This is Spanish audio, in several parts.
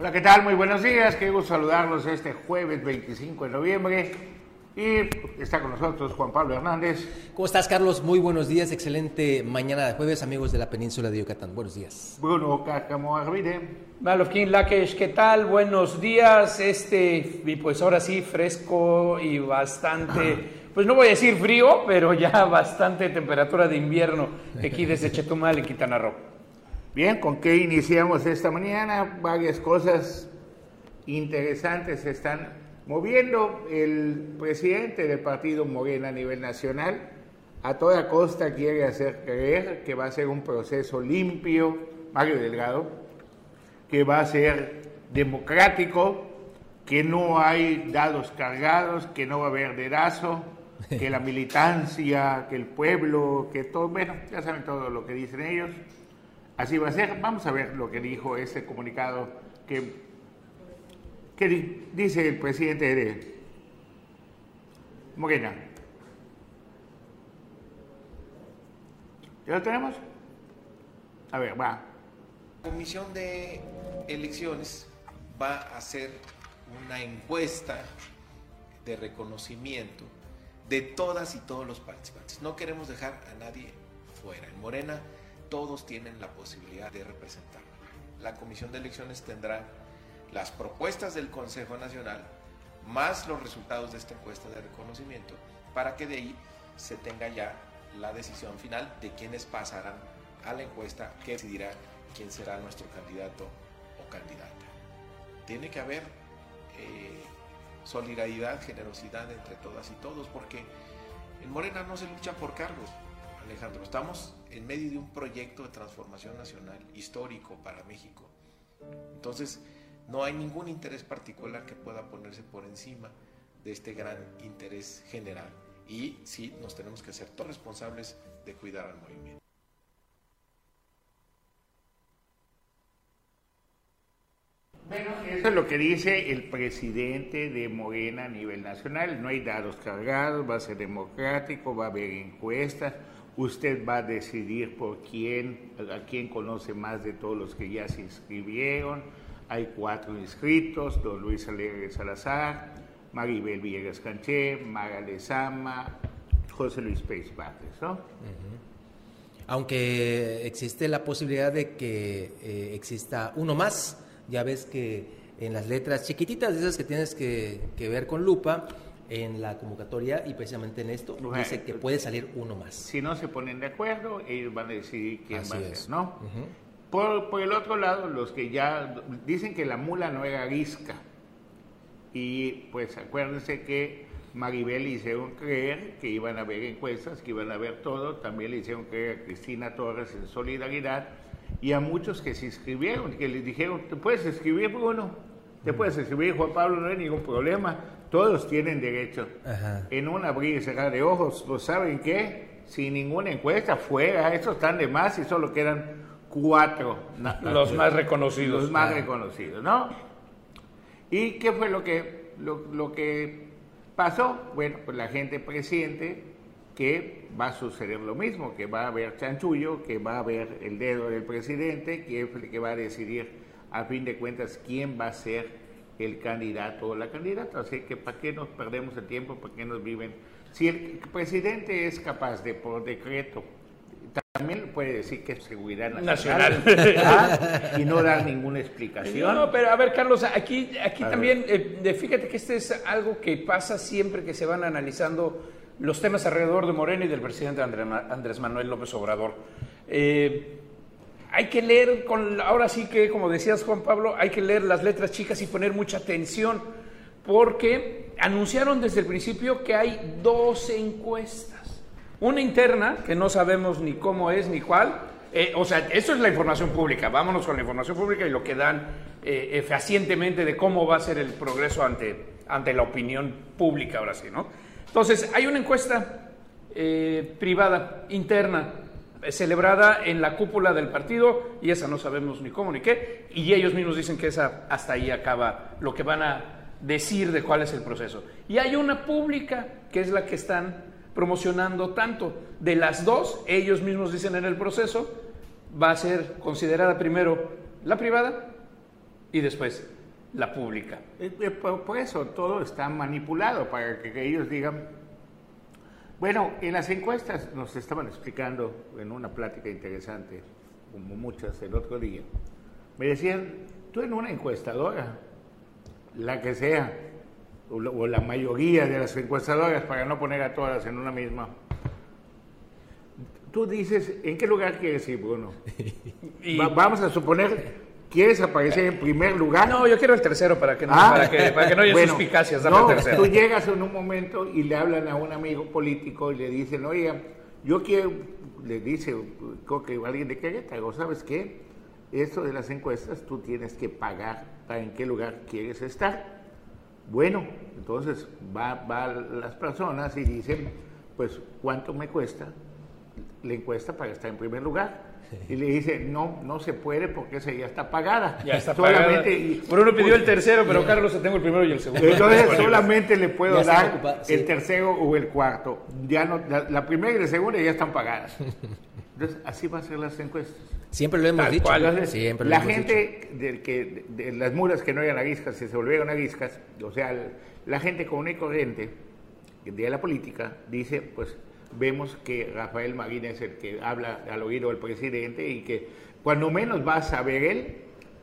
Hola, ¿qué tal? Muy buenos días. Qué gusto saludarlos este jueves 25 de noviembre. Y está con nosotros Juan Pablo Hernández. ¿Cómo estás, Carlos? Muy buenos días. Excelente mañana de jueves, amigos de la península de Yucatán. Buenos días. Bruno Cácamo Arvide. Malofkin Lakesh, ¿qué tal? Buenos días. Este, y pues ahora sí, fresco y bastante, pues no voy a decir frío, pero ya bastante temperatura de invierno aquí desde Chetumal, en Quintana Roo. Bien, ¿con qué iniciamos esta mañana? Varias cosas interesantes se están moviendo. El presidente del partido Morena a nivel nacional a toda costa quiere hacer creer que va a ser un proceso limpio, Mario Delgado, que va a ser democrático, que no hay dados cargados, que no va a haber dedazo, que la militancia, que el pueblo, que todo, bueno, ya saben todo lo que dicen ellos. Así va a ser. Vamos a ver lo que dijo ese comunicado que, que dice el presidente de Morena. ¿Ya lo tenemos? A ver, va. La Comisión de Elecciones va a hacer una encuesta de reconocimiento de todas y todos los participantes. No queremos dejar a nadie fuera. En Morena todos tienen la posibilidad de representar. La Comisión de Elecciones tendrá las propuestas del Consejo Nacional más los resultados de esta encuesta de reconocimiento para que de ahí se tenga ya la decisión final de quiénes pasarán a la encuesta que decidirá quién será nuestro candidato o candidata. Tiene que haber eh, solidaridad, generosidad entre todas y todos, porque en Morena no se lucha por cargos, Alejandro. Estamos en medio de un proyecto de transformación nacional histórico para México. Entonces, no hay ningún interés particular que pueda ponerse por encima de este gran interés general. Y sí, nos tenemos que ser todos responsables de cuidar al movimiento. Bueno, eso es lo que dice el presidente de Morena a nivel nacional. No hay dados cargados, va a ser democrático, va a haber encuestas. Usted va a decidir por quién, a quién conoce más de todos los que ya se inscribieron. Hay cuatro inscritos, don Luis Alegre Salazar, Maribel Villegas Canché, Mara Lezama, José Luis Pérez Vázquez, ¿no? Aunque existe la posibilidad de que eh, exista uno más, ya ves que en las letras chiquititas, esas que tienes que, que ver con lupa, en la convocatoria y precisamente en esto dice que puede salir uno más. Si no se ponen de acuerdo, ellos van a decidir quién Así va a ser, ¿no? por, por el otro lado, los que ya dicen que la mula no era arisca. Y pues acuérdense que Maribel hicieron creer que iban a haber encuestas, que iban a ver todo. También le hicieron creer a Cristina Torres en solidaridad y a muchos que se inscribieron, que les dijeron, te puedes inscribir Bruno, te puedes inscribir Juan Pablo, no hay ningún problema. Todos tienen derecho. Ajá. En un abrir y cerrar de ojos, ¿lo saben qué? Sin ninguna encuesta, fuera, estos están de más y solo quedan cuatro. Los más reconocidos. los más reconocidos, ¿no? ¿Y qué fue lo que, lo, lo que pasó? Bueno, pues la gente presiente que va a suceder lo mismo, que va a haber chanchullo, que va a haber el dedo del presidente, que es el que va a decidir a fin de cuentas quién va a ser el candidato o la candidata. Así que ¿para qué nos perdemos el tiempo? ¿Para qué nos viven? Si el presidente es capaz de, por decreto, también puede decir que es seguridad nacional, Nacional. ¿ah? y no dar ninguna explicación. No, pero a ver, Carlos, aquí, aquí A también, eh, fíjate que este es algo que pasa siempre que se van analizando los temas alrededor de Morena y del presidente Andrés Manuel López Obrador. Eh, hay que leer, con, ahora sí que, como decías Juan Pablo, hay que leer las letras chicas y poner mucha atención, porque anunciaron desde el principio que hay dos encuestas. Una interna, que no sabemos ni cómo es ni cuál. eh, o sea, eso es la información pública. Vámonos con la información pública y lo que dan eh, eh, fehacientemente de cómo va a ser el progreso ante, ante la opinión pública, ahora sí, ¿no? Entonces, hay una encuesta eh, privada, interna, celebrada en la cúpula del partido y esa no sabemos ni cómo ni qué. Y ellos mismos dicen que esa hasta ahí acaba lo que van a decir de cuál es el proceso. Y hay una pública que es la que están promocionando tanto. De las dos, ellos mismos dicen en el proceso, va a ser considerada primero la privada y después la pública. Eh, eh, por, eso todo está manipulado para que, ellos digan, bueno, en las encuestas nos estaban explicando en una plática interesante, como muchas el otro día, me decían, tú en una encuestadora, la que sea, o la, mayoría de las encuestadoras, para no poner a todas en una misma, tú dices, ¿en qué lugar quieres ir, Bruno? vamos a suponer ¿Quieres aparecer en primer lugar? No, yo quiero el tercero para que no, ah, para que, para que no haya bueno, suspicacias. no, tú llegas en un momento y le hablan a un amigo político y le dicen, oiga, yo quiero, le dice, creo que alguien de Querétaro, ¿sabes qué? Esto de las encuestas, tú tienes que pagar para en qué lugar quieres estar. Bueno, entonces va, va las personas y dicen, pues, ¿cuánto me cuesta la encuesta para estar en primer lugar? Y le dice, no, no se puede porque esa ya está pagada. Ya está solamente, pagada. Y, Bruno pidió el tercero, pero Carlos tengo el primero y el segundo. Entonces solamente le puedo dar el tercero o el cuarto. Ya no, la, primera y la segunda ya están pagadas. Entonces así van a ser las encuestas. Siempre lo hemos dicho. Siempre la gente De, que, de las mulas que no eran aguiscas se volvieron aguiscas, o sea, la gente común y corriente de la política dice, pues vemos que Rafael Marín es el que habla al oído del presidente y que cuando menos va a saber él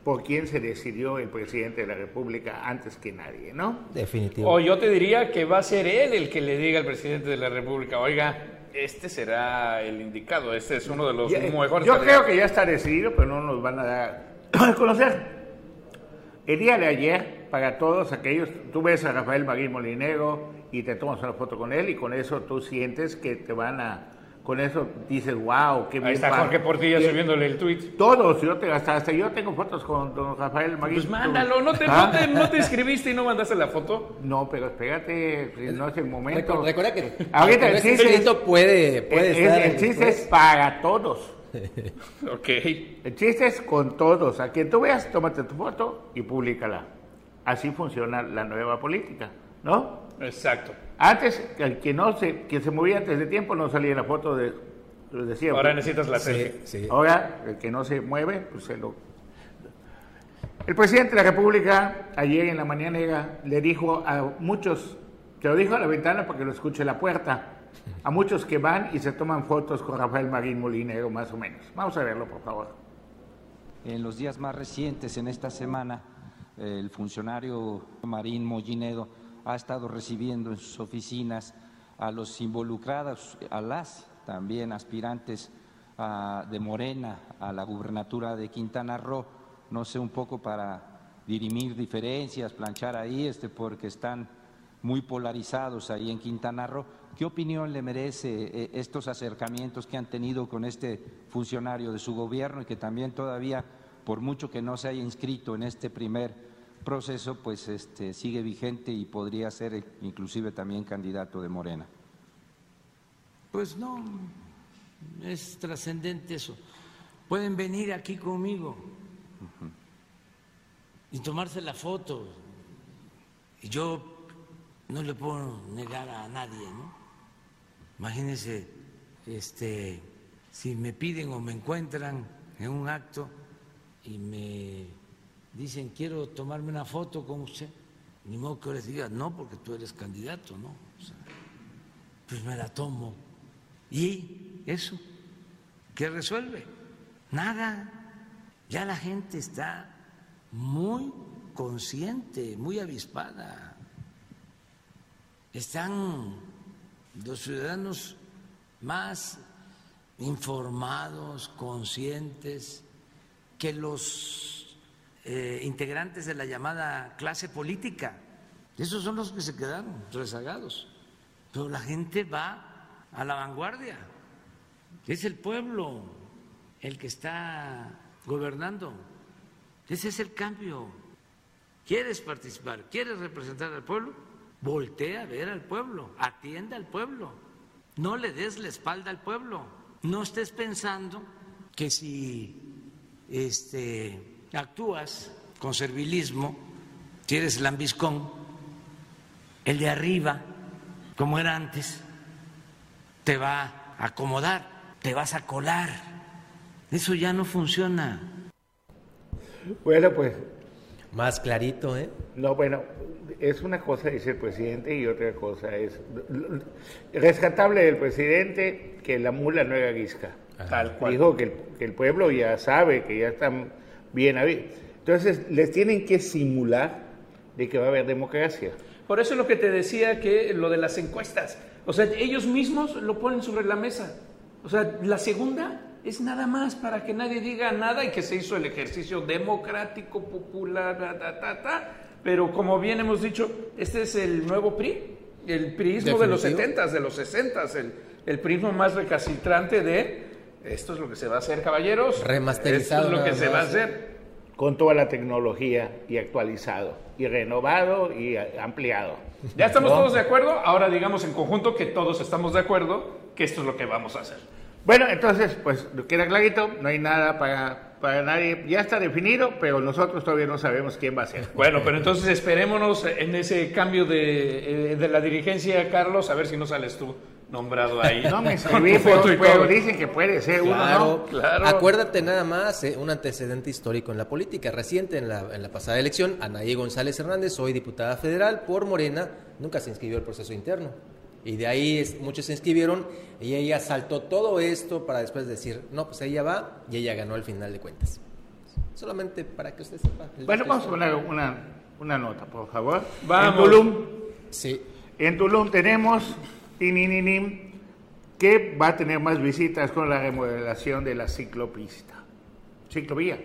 por quién se decidió el presidente de la República antes que nadie, ¿no? Definitivo. O yo te diría que va a ser él el que le diga al presidente de la República, oiga, este será el indicado, este es uno de los mejores. Yo creo que ya está decidido, pero no nos van a dar a conocer. El día de ayer, para todos aquellos, tú ves a Rafael Marín Molinero, y te tomas una foto con él y con eso tú sientes que te van a con eso dices, wow, qué bien. Ahí está Jorge Portilla subiéndole el tweet. Todos, yo te, hasta, hasta, yo tengo fotos con don Rafael Maguín. Pues mándalo, ¿no te, no, te, ¿no te, escribiste y no mandaste la foto? No, pero espérate, no es el momento. Recuerda, que ahorita el chiste es, puede, puede el, estar. El, chiste es para todos. ok. El chiste es con todos. A quien tú veas, tómate tu foto y públicala. Así funciona la nueva política, ¿no? Exacto. Antes, el que no se, que se movía antes de tiempo no salía la foto de, lo decía. Ahora necesitas la selfie. Sí, Ahora, el que no se mueve, pues se lo... El presidente de la República ayer en la mañana le dijo a muchos, se lo dijo a la ventana para que lo escuche la puerta, a muchos que van y se toman fotos con Rafael Marín Molinero, más o menos. Vamos a verlo, por favor. En los días más recientes, en esta semana, el funcionario Marín Molinero ha estado recibiendo en sus oficinas a los involucrados, a las también aspirantes de Morena a la gubernatura de Quintana Roo, no sé, un poco para dirimir diferencias, planchar ahí, este, porque están muy polarizados ahí en Quintana Roo. ¿Qué opinión le merece eh, estos acercamientos que han tenido con este funcionario de su gobierno y que también todavía, por mucho que no se haya inscrito en este primer proceso pues este, sigue vigente y podría ser inclusive también candidato de Morena. Pues no, es trascendente eso. Pueden venir aquí conmigo y tomarse la foto. Y yo no le puedo negar a nadie, ¿no? Imagínense, este, si me piden o me encuentran en un acto y me dicen, quiero tomarme una foto con usted, ni modo que les diga, no, porque tú eres candidato, ¿no? pues me la tomo. ¿Y eso? ¿Qué resuelve? Nada. Ya la gente está muy consciente, muy avispada. Están los ciudadanos más informados, conscientes, que los eh, integrantes de la llamada clase política. Esos son los que se quedaron rezagados. Pero la gente va a la vanguardia. Es el pueblo el que está gobernando. Ese es el cambio. ¿Quieres participar? ¿Quieres representar al pueblo? Voltea a ver al pueblo, atienda al pueblo. No le des la espalda al pueblo. No estés pensando que si este actúas con servilismo, si eres lambiscón, el de arriba, como era antes, te va a acomodar, te vas a colar. Eso ya no funciona. Bueno, pues Más clarito, ¿eh? No, bueno, es una cosa dice el presidente y otra cosa es rescatable del presidente que la mula no era guisca. Tal cual. Dijo que el, que el pueblo ya sabe, que ya están bien ahí. Entonces, les tienen que simular de que va a haber democracia. Por eso es lo que te decía que lo de las encuestas. O sea, ellos mismos lo ponen sobre la mesa. O sea, la segunda es nada más para que nadie diga nada y que se hizo el ejercicio democrático, popular, ta, ta, ta, ta. Pero como bien hemos dicho, este es el nuevo PRI, el priismo de los Definitivo. 70s, de los 60s, el, el prismo más recalcitrante de esto es lo que se va a hacer, caballeros. Remasterizado Esto es lo que se va a hacer. Con toda la tecnología y actualizado, y renovado y a- ampliado. Ya estamos todos de acuerdo. Ahora digamos en conjunto que todos estamos de acuerdo que esto es lo que vamos a hacer. Bueno, entonces, pues queda clarito, no hay nada para, para nadie. Ya está definido, pero nosotros todavía no sabemos quién va a ser. Bueno, pero entonces esperémonos en ese cambio de, eh, de la dirigencia, Carlos, a ver si no sales tú nombrado ahí. No me escribí, pero, pero dicen que puede ser uno, Claro, ¿no? Claro. Acuérdate nada más, eh, un antecedente histórico en la política reciente, en la, en la pasada elección, Anaí González Hernández, hoy diputada federal por Morena, nunca se inscribió al proceso interno. Y de ahí es- muchos se inscribieron y ella saltó todo esto para después decir, no, pues ella va y ella ganó al final de cuentas. Solamente para que usted sepa. Bueno, vamos a poner una, una nota, por favor. Vamos. En Tulum, Sí, en Tulum tenemos que va a tener más visitas con la remodelación de la ciclopista. Ciclovía.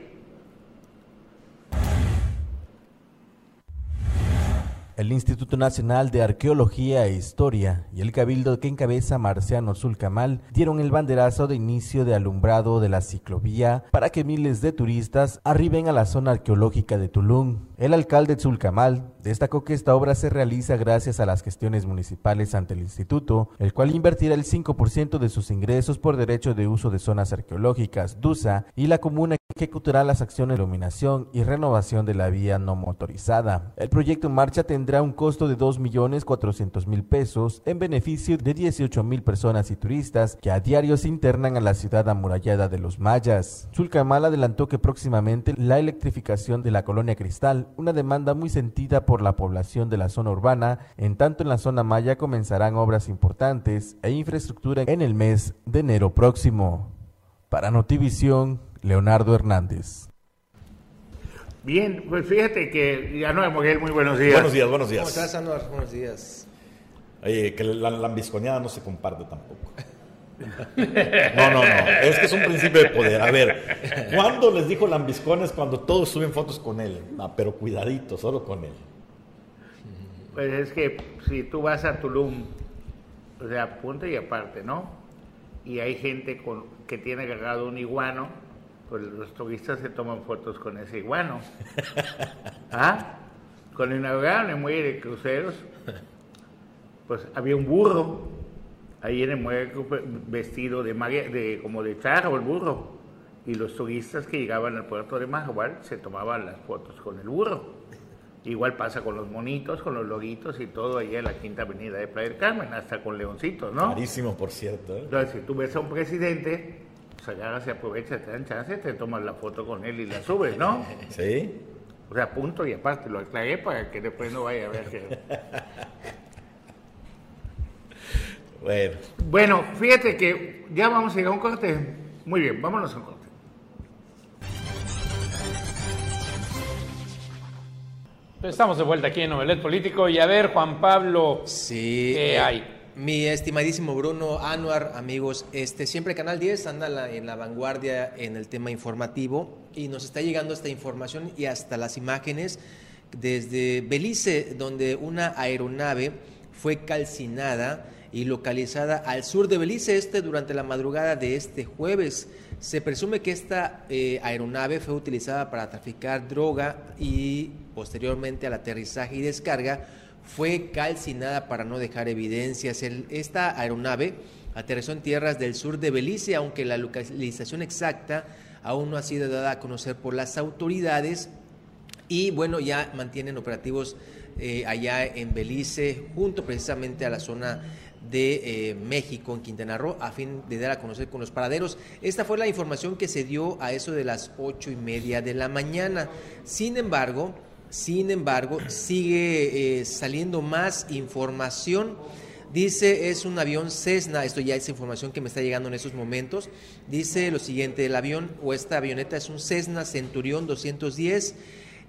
El Instituto Nacional de Arqueología e Historia y el Cabildo que encabeza Marciano Zulcamal dieron el banderazo de inicio de alumbrado de la ciclovía para que miles de turistas arriben a la zona arqueológica de Tulum. El alcalde Zulcamal destacó que esta obra se realiza gracias a las gestiones municipales ante el instituto, el cual invertirá el 5% de sus ingresos por derecho de uso de zonas arqueológicas, DUSA, y la comuna ejecutará las acciones de iluminación y renovación de la vía no motorizada. El proyecto en marcha tendrá un costo de 2.400.000 pesos en beneficio de 18.000 personas y turistas que a diario se internan a la ciudad amurallada de los mayas. Zulcamal adelantó que próximamente la electrificación de la colonia Cristal, una demanda muy sentida por la población de la zona urbana, en tanto en la zona maya comenzarán obras importantes e infraestructura en el mes de enero próximo. Para Notivisión, Leonardo Hernández. Bien, pues fíjate que ya no Moguel, muy buenos días. Buenos días, buenos ¿cómo días. estás, Anuar? Buenos días. Oye, que la lambisconeada no se comparte tampoco. No, no, no. Es que es un principio de poder. A ver, ¿cuándo les dijo lambiscones cuando todos suben fotos con él? Ah, pero cuidadito, solo con él. Pues es que si tú vas a Tulum, o sea, punto y aparte, ¿no? Y hay gente con, que tiene agarrado un iguano, pues los turistas se toman fotos con ese iguano. ¿Ah? Cuando inauguraron el muelle de cruceros, pues había un burro ahí en el muelle vestido de, de como de charro el burro. Y los turistas que llegaban al puerto de Mahahual se tomaban las fotos con el burro. Igual pasa con los monitos, con los loguitos y todo allá en la quinta avenida de Playa del Carmen, hasta con leoncitos, ¿no? Carísimo, por cierto. ¿eh? Entonces, si tú ves a un presidente, pues agarras y aprovechas, te dan chance, te tomas la foto con él y la subes, ¿no? ¿Sí? O sea, punto y aparte, lo aclaré para que después no vaya a ver que... Bueno, Bueno, fíjate que ya vamos a ir a un corte. Muy bien, vámonos a un corte. Estamos de vuelta aquí en Novelet Político y a ver, Juan Pablo, Sí. ¿qué eh, hay? Mi estimadísimo Bruno Anuar, amigos, este siempre Canal 10 anda la- en la vanguardia en el tema informativo y nos está llegando esta información y hasta las imágenes desde Belice, donde una aeronave fue calcinada y localizada al sur de Belice este durante la madrugada de este jueves. Se presume que esta eh, aeronave fue utilizada para traficar droga y posteriormente al aterrizaje y descarga fue calcinada para no dejar evidencias. Esta aeronave aterrizó en tierras del sur de Belice, aunque la localización exacta aún no ha sido dada a conocer por las autoridades. Y bueno, ya mantienen operativos eh, allá en Belice, junto precisamente a la zona de eh, México, en Quintana Roo, a fin de dar a conocer con los paraderos. Esta fue la información que se dio a eso de las ocho y media de la mañana. Sin embargo, Sin embargo, sigue eh, saliendo más información. Dice, es un avión Cessna, esto ya es información que me está llegando en estos momentos. Dice lo siguiente, el avión o esta avioneta es un Cessna Centurión 210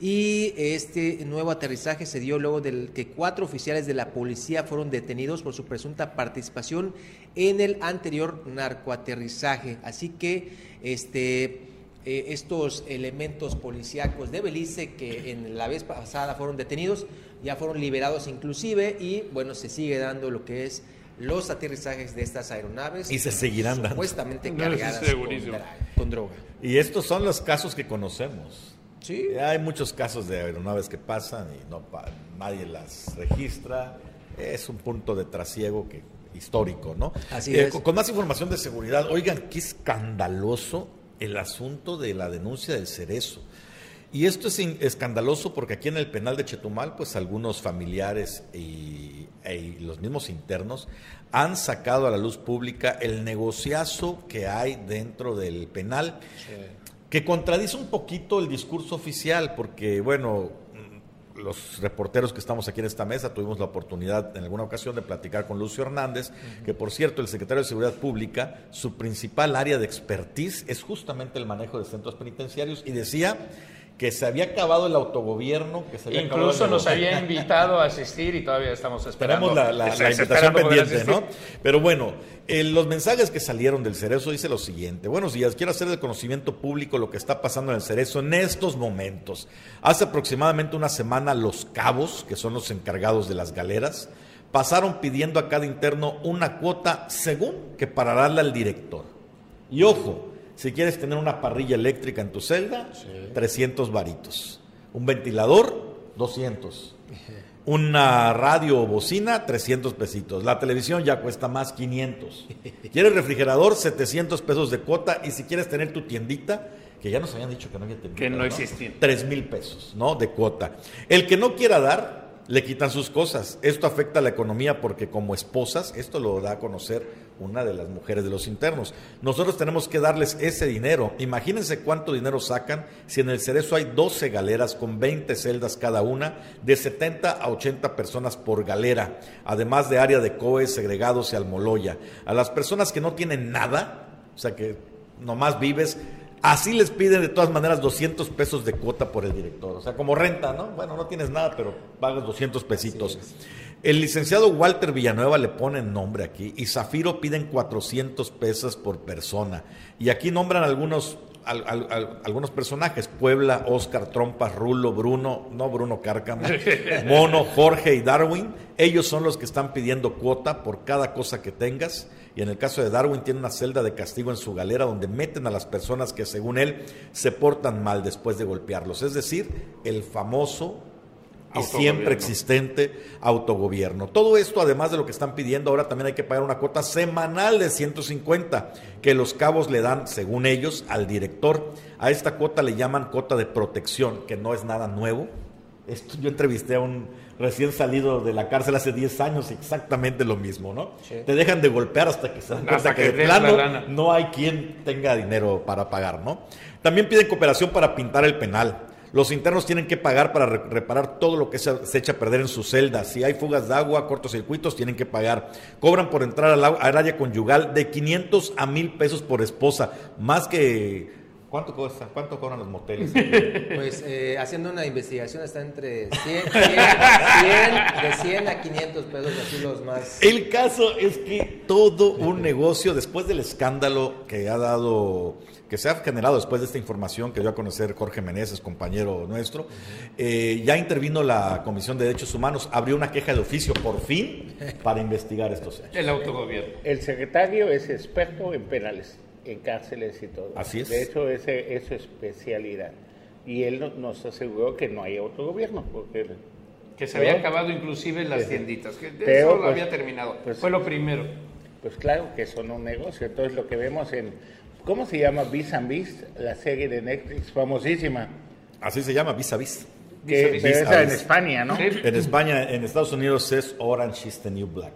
y este nuevo aterrizaje se dio luego de que cuatro oficiales de la policía fueron detenidos por su presunta participación en el anterior narcoaterrizaje. Así que este eh, estos elementos policíacos de Belice que en la vez pasada fueron detenidos, ya fueron liberados inclusive y bueno, se sigue dando lo que es los aterrizajes de estas aeronaves. Y se seguirán dando. Supuestamente No, cargadas con, dra- con droga. Y estos son los casos que conocemos. Sí. Hay muchos casos de aeronaves que pasan y no pa- nadie las registra. Es un punto de trasiego que histórico, ¿no? Así Eh, es. Con, con más información de seguridad, oigan, qué escandaloso el asunto de la denuncia del cerezo. Y esto es escandaloso porque aquí en el penal de Chetumal, pues algunos familiares y, e- y los mismos internos han sacado a la luz pública el negociazo que hay dentro del penal que contradice un poquito el discurso oficial, porque, bueno, los reporteros que estamos aquí en esta mesa tuvimos la oportunidad en alguna ocasión de platicar con Lucio Hernández, que por cierto, el secretario de Seguridad Pública, su principal área de expertise es justamente el manejo de centros penitenciarios, y decía que se había acabado el autogobierno, que se había acabado Incluso nos había invitado a asistir y todavía estamos esperando. Esperamos la, la- invitación pendiente, ¿no? Pero bueno, eh, los mensajes que salieron del Cerezo dice lo siguiente. Buenos días, quiero hacer de conocimiento público lo que está pasando en el Cerezo en estos momentos. Hace aproximadamente una semana los cabos, que son los encargados de las galeras, pasaron pidiendo a cada interno una cuota según que para darle al director. Y ojo, si quieres tener una parrilla eléctrica en tu celda, 300 varitos. Un ventilador, 200. Una radio o bocina, 300 pesitos. La televisión ya cuesta más, 500. ¿Quieres refrigerador? 700 pesos de cuota. Y si quieres tener tu tiendita, que ya nos habían dicho que no había tiendita. Que no existía. 3 mil pesos, ¿no? De cuota. El que no quiera dar, le quitan sus cosas. Esto afecta a la economía porque como esposas, esto lo da a conocer una de las mujeres de los internos. Nosotros tenemos que darles ese dinero. Imagínense cuánto dinero sacan si en el Cerezo hay 12 galeras con 20 celdas cada una, de 70 a 80 personas por galera, además de área de COE, segregados y almoloya. A las personas que no tienen nada, o sea que nomás vives, Así les piden de todas maneras 200 pesos de cuota por el director. O sea, como renta, ¿no? Bueno, no tienes nada, pero pagas 200 pesitos. El licenciado Walter Villanueva le pone nombre aquí y Zafiro piden 400 pesos por persona. Y aquí nombran algunos, al- al- al- algunos personajes. Puebla, Oscar, Trompas, Rulo, Bruno, no Bruno Cárcamo, Mono, Jorge y Darwin. Ellos son los que están pidiendo cuota por cada cosa que tengas. Y en el caso de Darwin tiene una celda de castigo en su galera donde meten a las personas que según él se portan mal después de golpearlos. Es decir, el famoso y siempre existente autogobierno. Todo esto, además de lo que están pidiendo, ahora también hay que pagar una cuota semanal de 150 que los cabos le dan, según ellos, al director. A esta cuota le llaman cuota de protección, que no es nada nuevo. Esto, yo entrevisté a un recién salido de la cárcel hace 10 años, exactamente lo mismo, ¿no? Te dejan de golpear hasta que se dan cuenta Hasta que, que de plano no hay quien tenga dinero para pagar, ¿no? También piden cooperación para pintar el penal. Los internos tienen que pagar para re- reparar todo lo que se, se echa a perder en su celda. Si hay fugas de agua, cortocircuitos, tienen que pagar. Cobran por entrar al, al área conyugal de 500 a 1000 pesos por esposa. Más que... ¿Cuánto cuesta? ¿Cuánto cobran los moteles? Pues eh, haciendo una investigación está entre 100, 100, 100, de 100 a 500 pesos, así los más... El caso es que todo un negocio, después del escándalo que ha dado, que se ha generado después de esta información que dio a conocer Jorge Meneses, compañero nuestro, eh, ya intervino la Comisión de Derechos Humanos, abrió una queja de oficio por fin para investigar estos hechos. El autogobierno. El secretario es experto en penales, en cárceles y todo. Así es. De hecho, ese es su especialidad. Y él no- nos aseguró que no hay autogobierno, porque Que se había ¿No? acabado inclusive las Sí. tienditas. Que de Pero, eso lo pues, había terminado. pues- Fue lo primero. pues claro que son un negocio. Entonces lo que vemos en, ¿cómo se llama? Vis and Vis, la serie de Netflix famosísima. Así se llama, vis a vis. Que, Vis a Vis. pero Vis a esa en. España, ¿no? Sí. En España, en Estados Unidos es Orange is the New Black.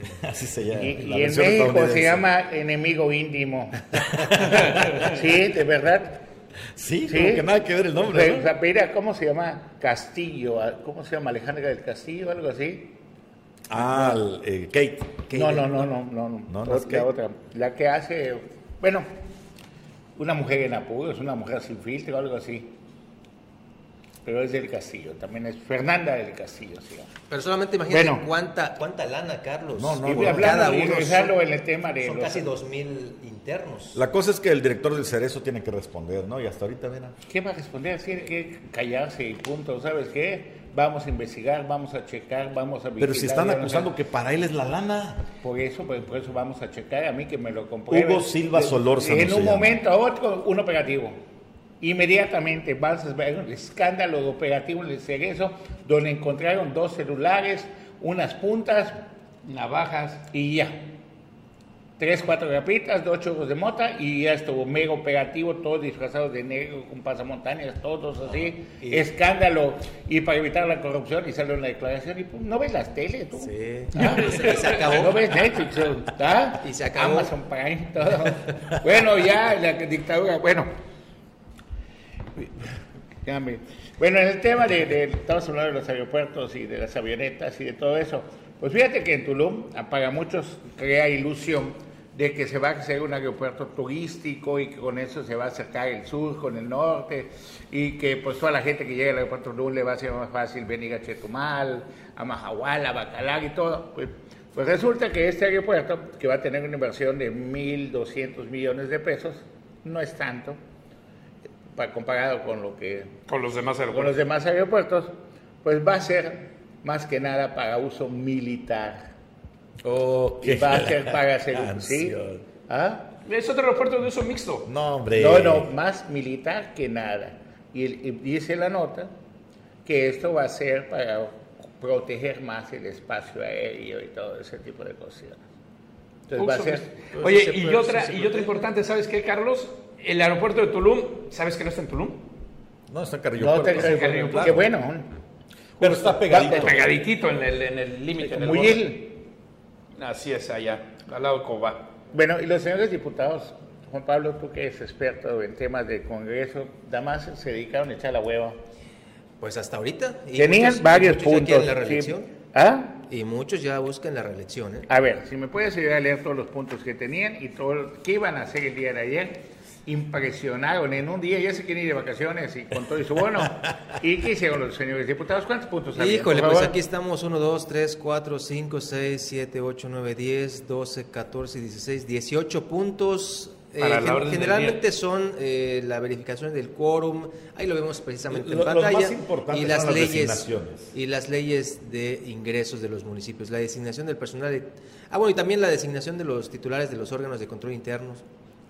Así se llama. Y, la y en México se llama enemigo íntimo. sí, de verdad. Sí, Sí. como que nada que ver el nombre. Se- ¿no? se apellida, ¿cómo se llama? Castillo, ¿cómo se llama? Alejandra del Castillo, algo así. Ah, el, eh, Kate. No, no, no, no, no, no. No, no es Kate. otra. La que hace, bueno, una mujer en apuros, una mujer sin filtro, algo así. Pero es del Castillo, también es Fernanda del Castillo, sí. Pero solamente imagínate Bueno. cuánta, cuánta lana, Carlos. No, no, y bueno, hablando cada uno son- en el tema de Son los- casi 2.000 internos. La cosa es que el director del Cerezo tiene que responder, ¿no? Y hasta ahorita, mira. ¿Qué va a responder? Tiene que callarse y punto. ¿Sabes qué? Vamos a investigar, vamos a checar, vamos a Pero si están no acusando sé. que para él es la lana. Por eso, pues, por eso vamos a checar. A mí que me lo comprueben. Hugo Silva Solórzano En un momento a otro, un operativo. Inmediatamente vas a ver un escándalo de operativo en el Cerezo, donde encontraron dos celulares, unas puntas Navajas. y ya. Tres, cuatro grapitas, dos churros de mota y ya estuvo mega operativo, todos disfrazados de negro con pasamontañas, todos así. Y- Escándalo. Y para evitar la corrupción y salió una declaración. Y pues, no ves las tele, tú. Sí. Ah, Y se- y se acabó. No ves Netflix, ¿ah? Y se acabó. Amazon Prime, todo. bueno, ya la dictadura, bueno. Bueno, en el tema de, de- estamos hablando de los aeropuertos y de las avionetas y de todo eso, pues fíjate que en Tulum, para muchos crea ilusión de que se va a hacer un aeropuerto turístico y que con eso se va a acercar el sur con el norte y que pues toda la gente que llega al aeropuerto Tulum le va a ser más fácil venir a Chetumal, a Mahahual, a Bacalar y todo. Pues, pues resulta que este aeropuerto, que va a tener una inversión de 1.200 millones de pesos, no es tanto, pa- comparado con lo que Con los demás con los aeropuertos. demás aeropuertos, pues va a ser más que nada para uso militar. Oh, Y va a ser para hacer canción. ¿sí? ¿Ah? Es otro aeropuerto de uso mixto. No, hombre. No, no, más militar que nada. Y, y dice la nota que esto va a ser para proteger más el espacio aéreo y todo ese tipo de cosas. Entonces va a ser... mixto. Oye, y otra, y otra importante, ¿sabes qué, Carlos? El aeropuerto de Tulum, ¿sabes que no está en Tulum? No, está en Carrillo No Puerto. te- Carrillo qué bueno. Pero está pegadito. Pegaditito en el en el límite. en el. Así es, allá, al lado de Cobá. Bueno, y los señores diputados, Juan Pablo, tú que eres experto en temas de Congreso, nada más se dedicaron a echar la hueva. Pues hasta ahorita. Y Tenían muchos- varios muchos puntos. la sí. reelección. ¿Ah? Y muchos ya buscan la reelección. ¿eh? A ver, si me puedes ayudar a leer todos los puntos que tenían y todo lo que iban a hacer el día de ayer. Impresionaron en un día, ya se quieren ir de vacaciones y con todo y su bono. ¿Y qué hicieron los señores diputados? ¿Cuántos puntos había? Híjole, pues aquí estamos 1, 2, 3, 4, 5, 6, 7, 8, 9, 10, 12, 14, 16, 18 puntos. Eh, generalmente son eh, la verificación del quórum, ahí lo vemos precisamente en Lo- los pantalla, y las las leyes y las leyes de ingresos de los municipios, la designación del personal, de- ah bueno y también la designación de los titulares de los órganos de control internos,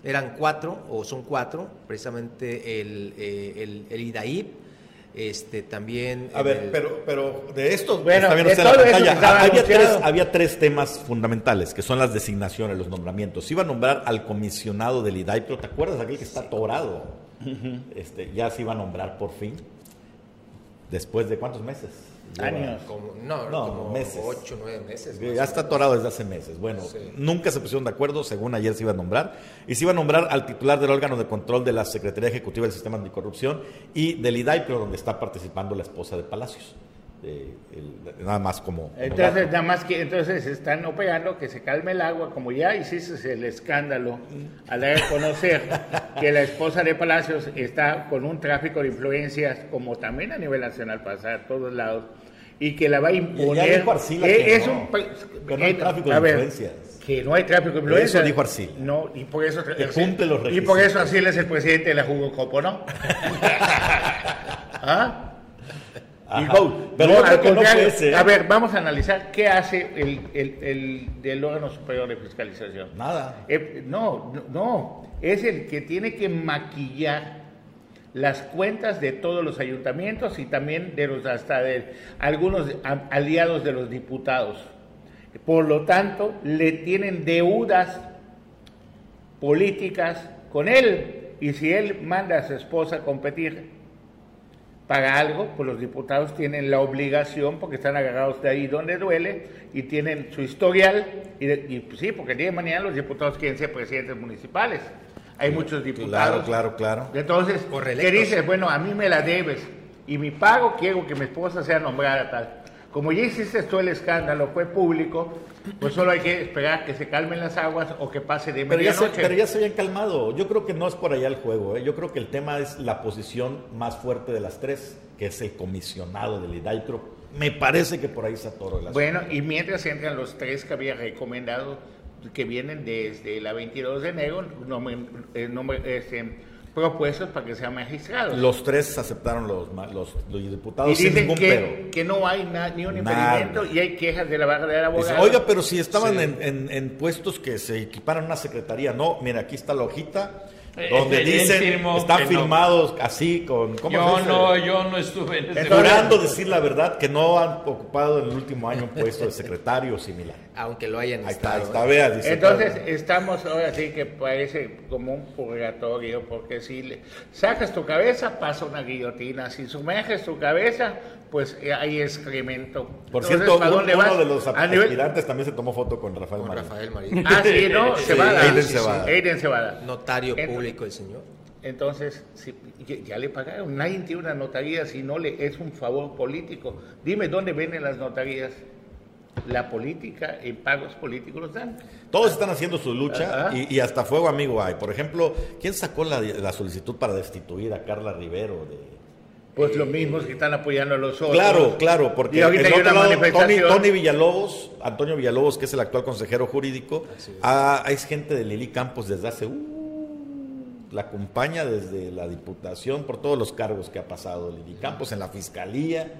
eran cuatro o son cuatro, precisamente el, eh, el, el IDAIP, este también A ver, el- pero, pero de esto Bueno, está viendo de usted la eso había, tres, había tres temas fundamentales, que son las designaciones, los nombramientos. Se iba a nombrar al comisionado del IDAI, pero ¿te acuerdas aquel que está atorado? este, ya se iba a nombrar por fin. ¿Después de cuántos meses? Años. Como, no, No, como meses. ocho, nueve meses. Ya está atorado desde hace meses. Bueno, Sí. nunca se pusieron de acuerdo, según ayer se iba a nombrar. Y se iba a nombrar al titular del órgano de control de la Secretaría Ejecutiva del Sistema Anticorrupción y del IDAI, pero donde está participando la esposa de Palacios. Eh, el- nada más como... Entonces, nada más que entonces están operando que se calme el agua, como ya hiciste el escándalo al dar a conocer que la esposa de Palacios está con un tráfico de influencias, como también a nivel nacional pasa a todos lados, y que la va a imponer. Arcila Eh, que es no, un que no hay tráfico de ver, influencias. Que no hay tráfico de influencias. Eso dijo Arcila. No, y por eso. Que cumple los Y por eso Arcila es el presidente de la Jugo Copo, ¿no? ¿Ah? Pero No. A ver, vamos a analizar qué hace el, el, el del órgano superior de fiscalización. Nada. Eh, no, no, no, es el que tiene que maquillar las cuentas de todos los ayuntamientos y también de los hasta de algunos aliados de los diputados. Por lo tanto, le tienen deudas políticas con él y si él manda a su esposa a competir para algo, pues los diputados tienen la obligación, porque están agarrados de ahí donde duele, y tienen su historial, y, de- y, pues sí, porque el día de mañana los diputados quieren ser presidentes municipales. hay muchos diputados. Claro, claro, claro. Entonces, Por ¿qué reelectos. dices? Bueno, a mí me la debes y mi pago quiero que mi esposa sea nombrada tal. Como ya hiciste tú el escándalo, fue público, pues solo hay que esperar que se calmen las aguas o que pase de Pero ya, se, pero ya se habían calmado. Yo creo que no es por allá el juego. ¿eh? Yo creo que el tema es la posición más fuerte de las tres, que es el comisionado del IDAI. Me parece que por ahí se atoró el asunto. Bueno, y mientras entran los tres que había recomendado, que vienen desde la 22 de enero, nomen- eh, nomen- este, propuestos para que sean magistrados. Los tres aceptaron los, ma- los, los y diputados sin ningún que, pero. que no hay na- ni un Nada. impedimento y hay quejas de la barra de Dice, abogados. Oiga, pero si estaban en, en- en puestos que se equiparan a una secretaría, no, mira, aquí está la hojita donde él dicen, firmó están no. firmados así con, ¿cómo Yo no, yo no estuve en ese Jurando decir la verdad que no han ocupado en el último año un puesto de secretario similar. Aunque lo hayan Ahí está, ahí estado. está, vea, dice. Entonces estamos ahora sí que parece como un purgatorio, porque si le sacas tu cabeza pasa una guillotina, si sumerges tu cabeza, pues eh, hay excremento. Por Entonces, cierto, ¿para un- uno vas? de los nivel- aspirantes también se tomó foto con Rafael Con Marín. Rafael Marín. Ah, sí, ¿no? Sí, Cebada. Aiden sí. Cebada. Aiden Cebada. Notario Ent- público el señor. Entonces, si- ya, ya le pagaron. Nadie tiene una notaría si no le es un favor político. Dime dónde venden las notarías. La política, en pagos políticos los dan. Todos están haciendo su lucha y, y hasta fuego amigo hay. Por ejemplo, ¿quién sacó la, la solicitud para destituir a Carla Rivero? De... Pues los mismos que están apoyando a los otros. Claro, claro, porque Y el otro lado. Tony Villalobos, Antonio Villalobos, que es el actual consejero jurídico, ah, es gente de Lili Campos desde hace... uh, la acompaña desde la diputación por todos los cargos que ha pasado Lili Campos en la fiscalía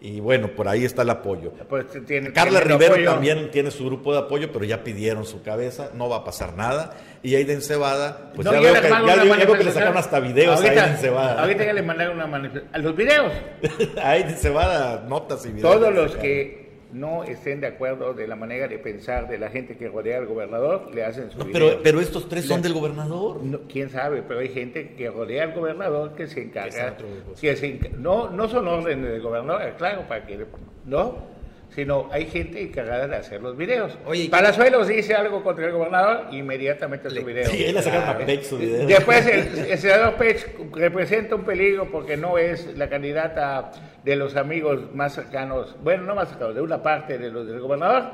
y bueno, por ahí está el apoyo. Pues tiene Carla tremendo Rivero apoyo. también tiene su grupo de apoyo, pero ya pidieron su cabeza, no va a pasar nada. Y Aiden Cebada, pues No, ya, veo que, ya ya veo que le sacaron hasta videos ahorita, a Aiden Cebada. Ahorita ya le mandaron una manifestación. A los videos. a Aiden Cebada, notas y videos. Todos los que no estén de acuerdo de la manera de pensar de la gente que rodea al gobernador, le hacen su video. pero, pero estos tres son del gobernador. No, quién sabe, pero hay gente que rodea al gobernador que se encarga. que se no, no son órdenes del gobernador, claro, para que. No, sino hay gente encargada de hacer los videos. Oye, ¿y Palazuelos dice algo contra el gobernador, inmediatamente su video. Sí, él le sacaron a Peck su video. Después el, el senador Pech representa un peligro porque no es la candidata de los amigos más cercanos, bueno, no más cercanos, de una parte de los del gobernador.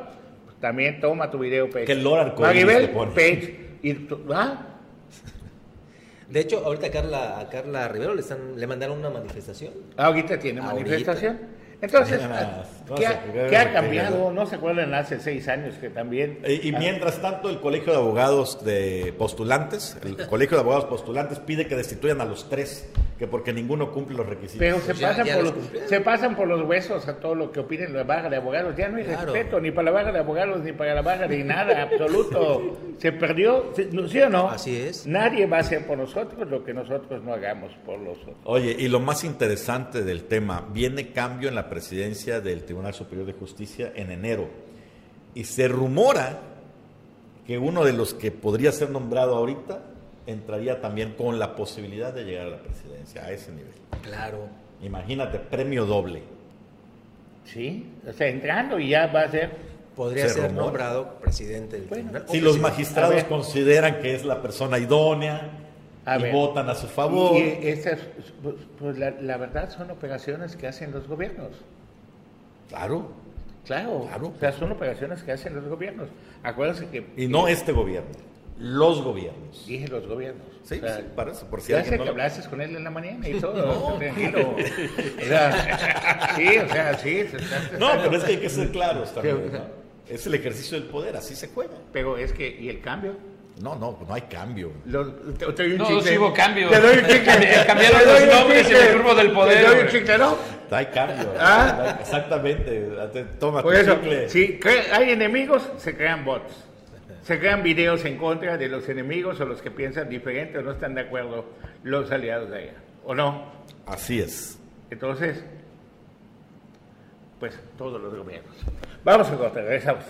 También toma tu video, Pech. Que Lord Arcoíris Maribel. Pech. Y ¿ah? De hecho, ahorita a Carla, a Carla Rivero le, están, le mandaron una manifestación. Ahorita tiene Ahorita. Entonces, Ah, no ¿qué, ha, porque- qué ha cambiado? ¿No se acuerdan hace seis años que también... Eh, Y, y mientras tanto, el Colegio de Abogados de Postulantes, el Colegio de Abogados Postulantes pide que destituyan a los tres, que porque ninguno cumple los requisitos. Pero se, Pues ya- pasan ya por los se pasan por los huesos a todo lo que opinen la barra de abogados. Ya no hay Claro. respeto ni para la barra de abogados ni para la barra de nada, absoluto. Se perdió, ¿sí no- ¿sí o no? Así es. Nadie va a hacer por nosotros lo que nosotros no hagamos por los otros. Oye, y lo más interesante del tema, viene cambio en la presidencia del Tribunal Superior de Justicia en enero. Y se rumora que uno de los que podría ser nombrado ahorita entraría también con la posibilidad de llegar a la presidencia, a ese nivel. Claro. Imagínate, premio doble. ¿Sí? O sea, entrando y ya va a ser... Podría Se ser rumora. nombrado presidente del Bueno, tribunal. Si los magistrados consideran que es la persona idónea A y ver. votan a su favor. Y, y estas, pues, pues, la, la verdad son operaciones que hacen los gobiernos. Claro, Claro, Claro. o sea, son operaciones que hacen los gobiernos. Acuérdense que... y no este gobierno, los gobiernos. Dije los gobiernos. Sí, O sea, sí, para eso, por si ya alguien no que hablaste con él en la mañana y todo, tranquilo. O sea, sí, o sea, sí. se está- No, pero es que hay que ser claros también. ¿no? Es el ejercicio del poder, así se juega. Pero es que, ¿y el cambio? No, no, no hay cambio. Lo- te, te doy un No, chicle. sí hubo cambio. Te doy un chicle. Cambi- cambiaron Te doy los nombres y el turbo del poder, Te doy un chicle, ¿no? Hay cambio. ¿Ah? Exactamente. Te- Toma Por tu eso, chicle. si hay enemigos, se crean bots. Se crean videos en contra de los enemigos o los que piensan diferente o no están de acuerdo los aliados de ella. ¿O no? Así es. Entonces, pues todos los gobiernos. Vamos a cortar, regresamos.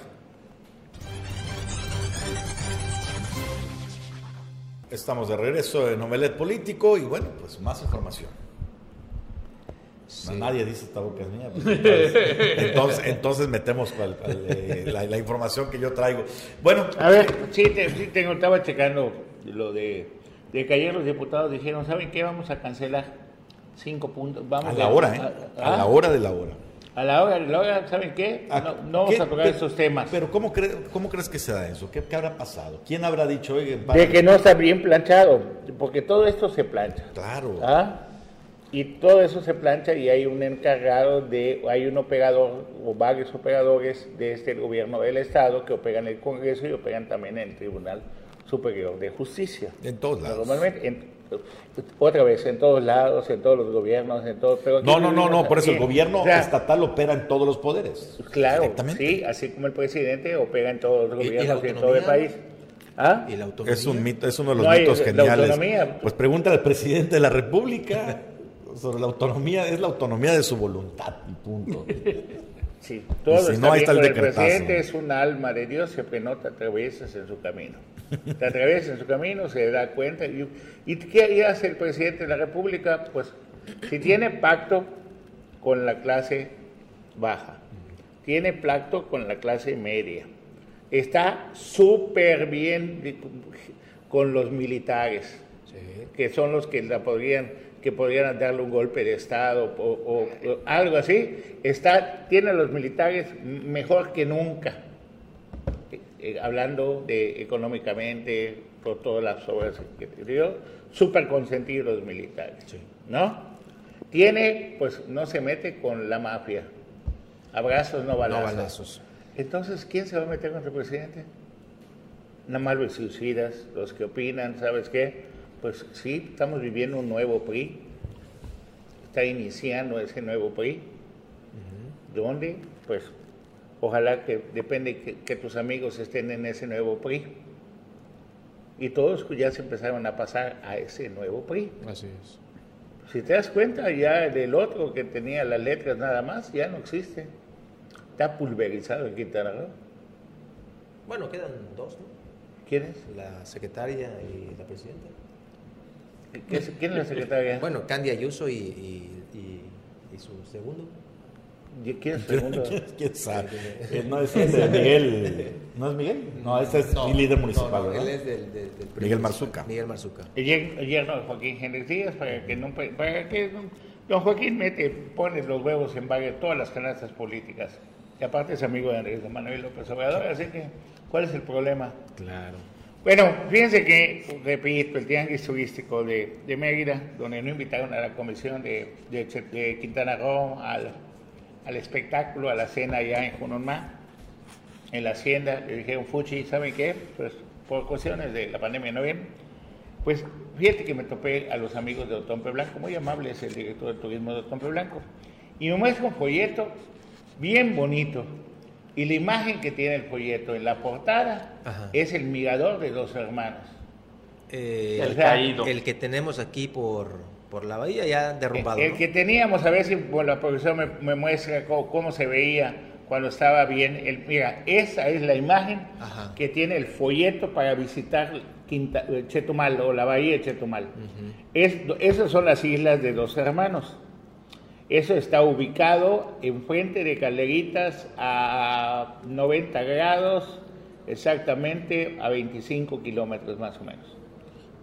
Estamos de regreso en Omelet Político y bueno, pues más información. No, Nadie dice esta boca es mía. pues, entonces, entonces, metemos cual- cual, eh, la, la información que yo traigo. Bueno, A ver, sí, te- sí tengo, estaba checando lo de de que ayer los diputados dijeron, ¿saben qué? Vamos a cancelar cinco puntos. Vamos A la hora, ¿eh? A ¿Ah? la hora de la hora. A la hora, a la hora, ¿saben qué? ¿A No, no vamos qué? a tocar esos temas. Pero ¿cómo, cre- ¿cómo crees que se da eso? ¿Qué, qué habrá pasado? ¿Quién habrá dicho, de que no está bien planchado, porque todo esto se plancha. Claro. ¿Ah? Y todo eso se plancha y hay un encargado de, hay un operador o varios operadores de este gobierno del Estado que operan en el Congreso y operan también en el Tribunal Superior de Justicia. En todos lados. Normalmente, en- otra vez, en todos lados, en todos los gobiernos, en todos... pero No, no, no, no, por eso el gobierno O sea, estatal opera en todos los poderes. Claro, sí, así como el presidente opera en todos los ¿Y- y la gobiernos y en todo el país. ¿Ah? Y la autonomía. Es un mito, es uno de los No hay- mitos la geniales. autonomía. Pues pregúntale al presidente de la República sobre la autonomía, es la autonomía de su voluntad y punto. Sí, todo si está no, ahí está el decretazo. presidente, es un alma de Dios, siempre no te atravesas en su camino. Te atraviesas en su camino, se da cuenta. ¿Y, y qué hace el presidente de la República? Pues si tiene pacto con la clase baja, tiene pacto con la clase media, está súper bien con los militares, que son los que la podrían que podrían darle un golpe de estado o, o- o algo así, está tiene a los militares mejor que nunca, eh, eh, hablando de económicamente por todas las obras que dio, súper consentidos los militares, ¿no? Tiene, pues no se mete con la mafia, abrazos no No balazos. balazos. Entonces, ¿quién se va a meter contra el presidente? Nada más los suicidas, los que opinan, ¿sabes qué? Pues sí, estamos viviendo un nuevo PRI. Está iniciando ese nuevo PRI. ¿Dónde? Pues ojalá que depende que, que tus amigos estén en ese nuevo PRI. Y todos ya se empezaron a pasar a ese nuevo PRI. Así es. Si te das cuenta, ya del otro que tenía las letras nada más, ya no existe. Está pulverizado en Quintana Roo. Bueno, quedan dos, ¿no? ¿Quién es? La secretaria y la presidenta. ¿Qué es- ¿Quién es la secretaria? Bueno, Candy Ayuso y, y, y- y su segundo. ¿Y ¿Quién es el segundo? ¿Quién sabe? Eh, No es ese Miguel. ¿No es Miguel? No, ese es No, mi líder no, municipal, no, ¿verdad? él es del, del- del Miguel Marzuca. Miguel Marzuca. El yer- el yerno de Joaquín Henry Díaz, para que, no, para que don- don Joaquín mete, pone los huevos en varias, todas las canastas políticas. Y aparte es amigo de Andrés Manuel López Obrador, así que, ¿cuál es el problema? Claro. Bueno, fíjense que, repito, el tianguis turístico de, de Mérida, donde no invitaron a la comisión de, Quintana Roo al, al espectáculo, a la cena allá en Junonmá, en la hacienda, le dijeron, Fuchi, ¿saben qué? Pues por cuestiones de la pandemia no vienen. Pues fíjate que me topé a los amigos de Otompe Blanco, muy amable es el director de turismo de Otompe Blanco, y me muestra un folleto bien bonito. Y la imagen que tiene el folleto en la portada Ajá. es el mirador de dos hermanos. Eh, El el, caído. el que tenemos aquí por, por la bahía ya derrumbado. El ¿no? que teníamos, a ver si bueno, la profesora me, me muestra cómo, cómo se veía cuando estaba bien. El, mira, esa es la imagen Ajá. que tiene el folleto para visitar Quinta- eh, Chetumal o la bahía de Chetumal. Es- esas son las islas de dos hermanos. Eso está ubicado enfrente de Caleritas a 90 grados, exactamente a 25 kilómetros más o menos.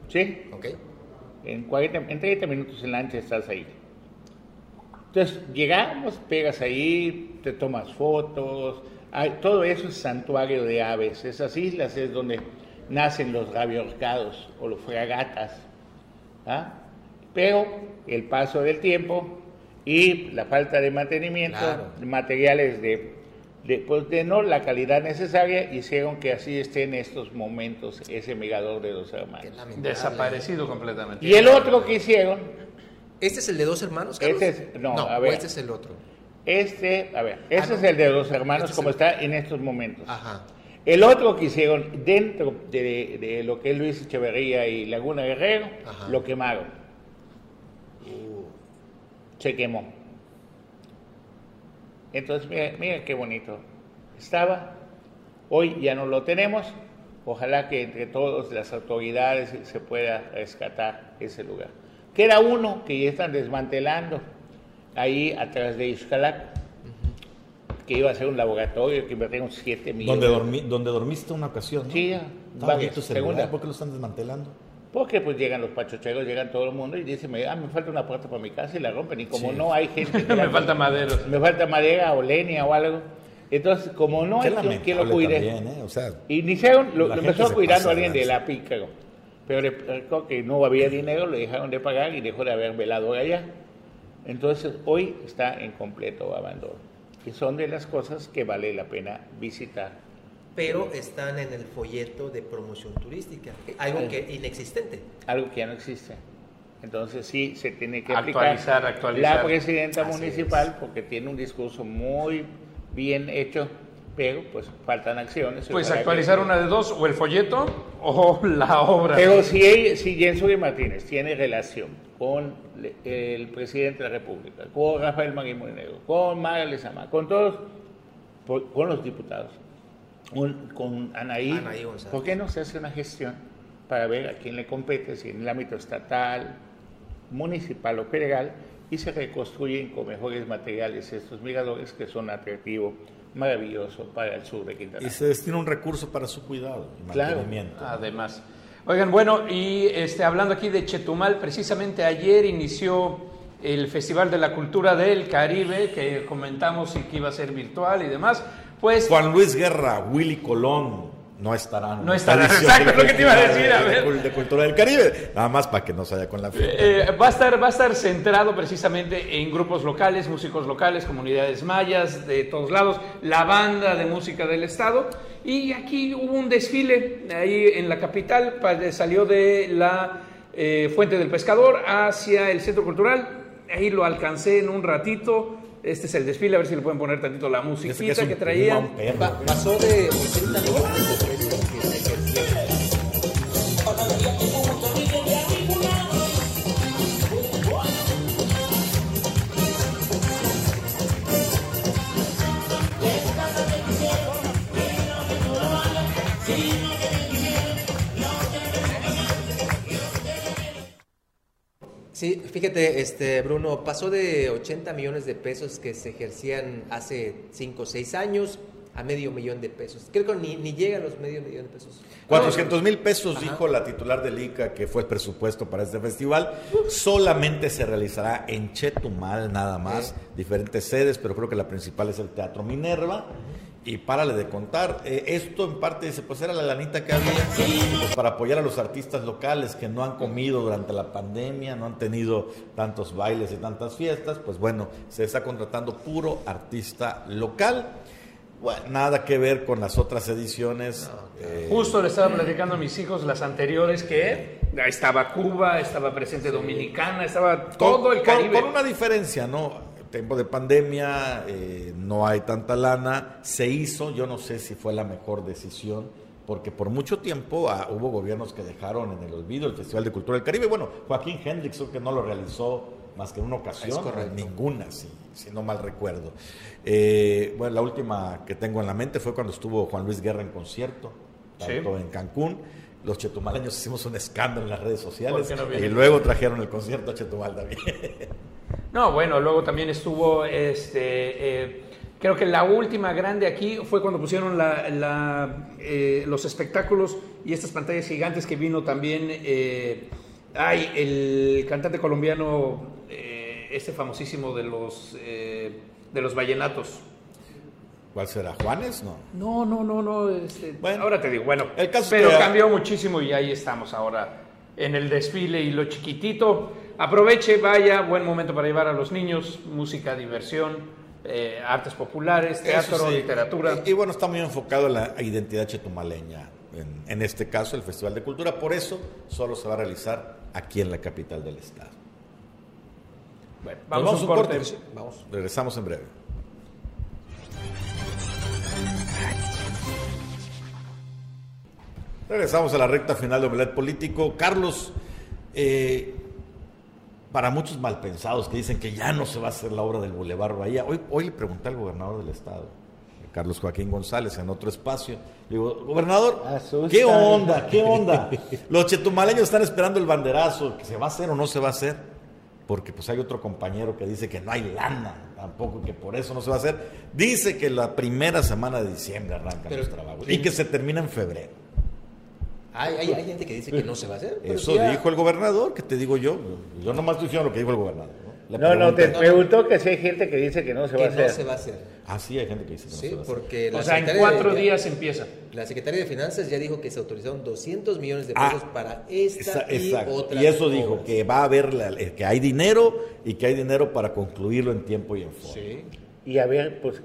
¿Sí? Ok. En, 40, en 30 minutos en lancha estás ahí. Entonces, llegamos, pegas ahí, te tomas fotos, hay- todo eso es santuario de aves. Esas islas es donde nacen los rabiorcados o los fragatas. ¿ah? Pero el paso del tiempo y la falta de mantenimiento, Claro. materiales de, de, pues, de no la calidad necesaria, hicieron que así esté en estos momentos ese mirador de dos hermanos. Desaparecido completamente. Y el otro que hicieron, ¿Este es el de dos hermanos, Carlos? Este es- no, a o ver. este es el otro. este, a ver, este no. es el de dos hermanos Este es como el- está en estos momentos. Ajá. El otro que hicieron dentro de, de lo que es Luis Echeverría y Laguna Guerrero, Ajá. lo quemaron. Uh, Se quemó. Entonces, mira, mira qué bonito. Estaba, hoy ya no lo tenemos. Ojalá que entre todos las autoridades se pueda rescatar ese lugar. Queda uno que ya están desmantelando ahí atrás de Ixcalac, que iba a ser un laboratorio que invertieron 7 millones. Donde, dormí, donde dormiste una ocasión. ¿no? Sí, ya. Segunda. ¿Por qué lo están desmantelando? Porque pues llegan los pachocheros, llegan todo el mundo y dicen, ah, me falta una puerta para mi casa y la rompen. Y como no hay gente... que Me falta madera. Me falta madera o leña o algo. Entonces, como no Qué hay quien- lo cuide... también, ¿eh? O sea, Iniciaron, lo, empezó cuidando a alguien de la Pícaro, pero le que no había dinero, le dejaron de pagar y dejó de haber velado allá. Entonces, hoy está en completo abandono. Y son de las cosas que vale la pena visitar. Pero están en el folleto de promoción turística, algo que inexistente. Algo que ya no existe. Entonces, sí, se tiene que Actualizar, aplicar. actualizar. La presidenta Así municipal, porque tiene un discurso muy bien hecho, pero pues faltan acciones. Pues que- actualizar una de dos, o el folleto o la obra. Pero si, ella- si Jensury Martínez tiene relación con el presidente de la República, con Rafael Marín Montenegro, con Mara Lezama, con todos, con los diputados, con, con Anaí, Anaí. ¿por qué no se hace una gestión para ver a quién le compete, si en el ámbito estatal, municipal o federal, y se reconstruyen con mejores materiales estos miradores que son atractivo, maravilloso para el sur de Quintana y se destina un recurso para su cuidado y Claro. mantenimiento. Además. Oigan, bueno, y este, hablando aquí de Chetumal, precisamente ayer inició el Festival de la Cultura del Caribe, que comentamos y que iba a ser virtual y demás. Pues Juan Luis Guerra, Willy Colón no estarán. No estarán, exacto, lo que te iba a decir, a de- ver. De, de Cultura del Caribe. Nada más para que no se vaya con la fiesta. Eh, va, a estar, va a estar centrado precisamente en grupos locales, músicos locales, comunidades mayas de todos lados, la banda de música del estado. Y aquí hubo un desfile ahí en la capital, salió de la eh, Fuente del Pescador hacia el Centro Cultural. Ahí lo alcancé en un ratito. Este es el desfile, a ver si le pueden poner tantito la musiquita que puma, traían. un perro. Pa- pasó de 80 millones Sí, fíjate, este Bruno, pasó de 80 millones de pesos que se ejercían hace 5 o 6 años a medio millón de pesos. Creo que ni, ni llega a los medio millón de pesos. 400 mil pesos, dijo la titular del ICA, que fue el presupuesto para este festival. Solamente se realizará en Chetumal, nada más. Diferentes sedes, pero creo que la principal es el Teatro Minerva. Y párale de contar. Eh, esto en parte dice, pues era la lanita que había pues, para apoyar a los artistas locales que no han comido durante la pandemia, no han tenido tantos bailes y tantas fiestas. Pues bueno, se está contratando puro artista local. Bueno, nada que ver con las otras ediciones. eh, Justo le estaba platicando a mis hijos las anteriores que estaba Cuba, estaba presente Dominicana, estaba todo el Con- Caribe. Con, una diferencia, ¿no? Tiempo de pandemia, eh, no hay tanta lana. Se hizo, yo no sé si fue la mejor decisión, porque por mucho tiempo ah, hubo gobiernos que dejaron en el olvido el Festival de Cultura del Caribe. Bueno, Joaquín Hendrix creo que no lo realizó más que en una ocasión, ninguna, si, si no mal recuerdo. Eh, bueno, la última que tengo en la mente fue cuando estuvo Juan Luis Guerra en concierto, tanto en Cancún. Los chetumaleños hicimos un escándalo en las redes sociales ¿Por qué no y luego trajeron el concierto a Chetumal también. No, bueno, luego también estuvo, este, eh, creo que la última grande aquí fue cuando pusieron la, la, eh, los espectáculos y estas pantallas gigantes que vino también, eh, ay, el cantante colombiano, eh, este famosísimo de los, de los vallenatos. ¿Cuál será? ¿Juanes? No. No, no, no, no. este, Bueno, ahora te digo, bueno, el caso pero que- cambió muchísimo y ahí estamos ahora en el desfile y lo chiquitito. Aproveche, vaya, buen momento para llevar a los niños, música, diversión, eh, artes populares, teatro, sí. literatura. Y, y bueno, está muy enfocado en la identidad chetumaleña. En, en este caso, el Festival de Cultura. Por eso, solo se va a realizar aquí en la capital del estado. Bueno, vamos, a un corte. Vamos. Regresamos en breve. Regresamos a la recta final de Omelet Político. Carlos, eh, para muchos malpensados que dicen que ya no se va a hacer la obra del Boulevard Bahía, hoy, hoy le pregunté al gobernador del estado, Carlos Joaquín González, en otro espacio. Le digo, gobernador, Asusta. ¿qué onda? ¿Qué onda? Los chetumaleños están esperando el banderazo, que se va a hacer o no se va a hacer. Porque pues hay otro compañero que dice que no hay lana tampoco, que por eso no se va a hacer. Dice que la primera semana de diciembre arrancan Pero- los trabajos y que se termina en febrero. Hay, hay, hay gente que dice que no se va a hacer. pero Eso ya- dijo el gobernador, que te digo yo. Yo nomás estoy diciendo lo que dijo el gobernador. ¿no? No, no, te preguntó que si hay gente que dice que no se va que a no hacer. se va a hacer. Ah, sí, hay gente que dice que no Sí, se va a hacer. porque la O sea, en de- cuatro ya- días empieza. La Secretaría de Finanzas ya dijo que se autorizaron 200 millones de Ah, pesos para esta Esa- y exacto. otras Y eso dijo, que va a haber, la- eh, que hay dinero y que hay dinero para concluirlo en tiempo y en forma. Sí. Y a ver, pues,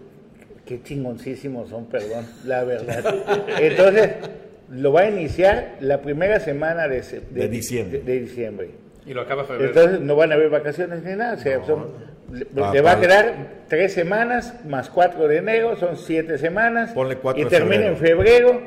qué chingoncísimos son, perdón, la verdad. Entonces, lo va a iniciar la primera semana de, se- De diciembre. de- de diciembre. Y lo acaba febrero. Entonces, no van a haber vacaciones ni nada. o sea, son- le, Ah, le va a quedar tres semanas más cuatro de enero, son siete semanas. Ponle cuatro y de termina en febrero,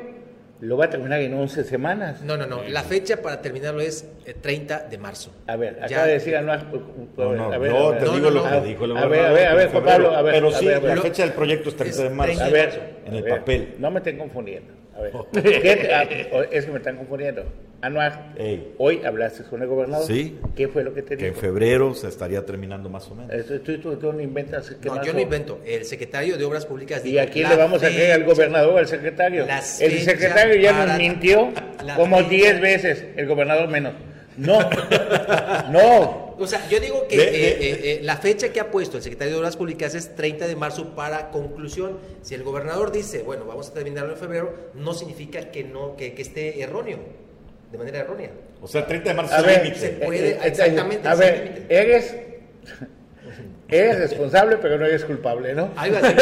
lo va a terminar en 11 semanas. No, no, no. La fecha para terminarlo es eh, 30 de marzo. A ver, Ya. acaba de decir. No, no, a ver, yo a ver. te No, digo no, lo no. que dijo el A ver, gobernador. a ver, a ver, en Juan febrero. Pablo, a ver, Pero a sí, ver, a ver. la fecha del proyecto es 30 de marzo. 30 A de ver, marzo. En el a ver, papel. No me estén confundiendo. A ver. ¿Qué- ah, es que me están confundiendo. Anuar, Ey. hoy hablaste con el gobernador. Sí. ¿Qué fue lo que te Que en dijo? febrero se estaría terminando más o menos. Eso, tú, tú- tú no inventas. ¿qué No, más yo no invento. El secretario de Obras Públicas ¿Y dijo, a quién la le vamos a creer? ¿Al gobernador o al secretario? El secretario ya nos mintió la como fecha- 10 veces, el gobernador menos. No, no. O sea, yo digo que eh, eh, eh, la fecha que ha puesto el secretario de Obras Públicas es 30 de marzo para conclusión. Si el gobernador dice, bueno, vamos a terminarlo en febrero, no significa que no que, que esté erróneo, de manera errónea. O sea, el 30 de marzo A es el límite. se puede- exactamente, A sin ver, límite. eres, eres responsable, pero no eres culpable, ¿no? Ahí va a ser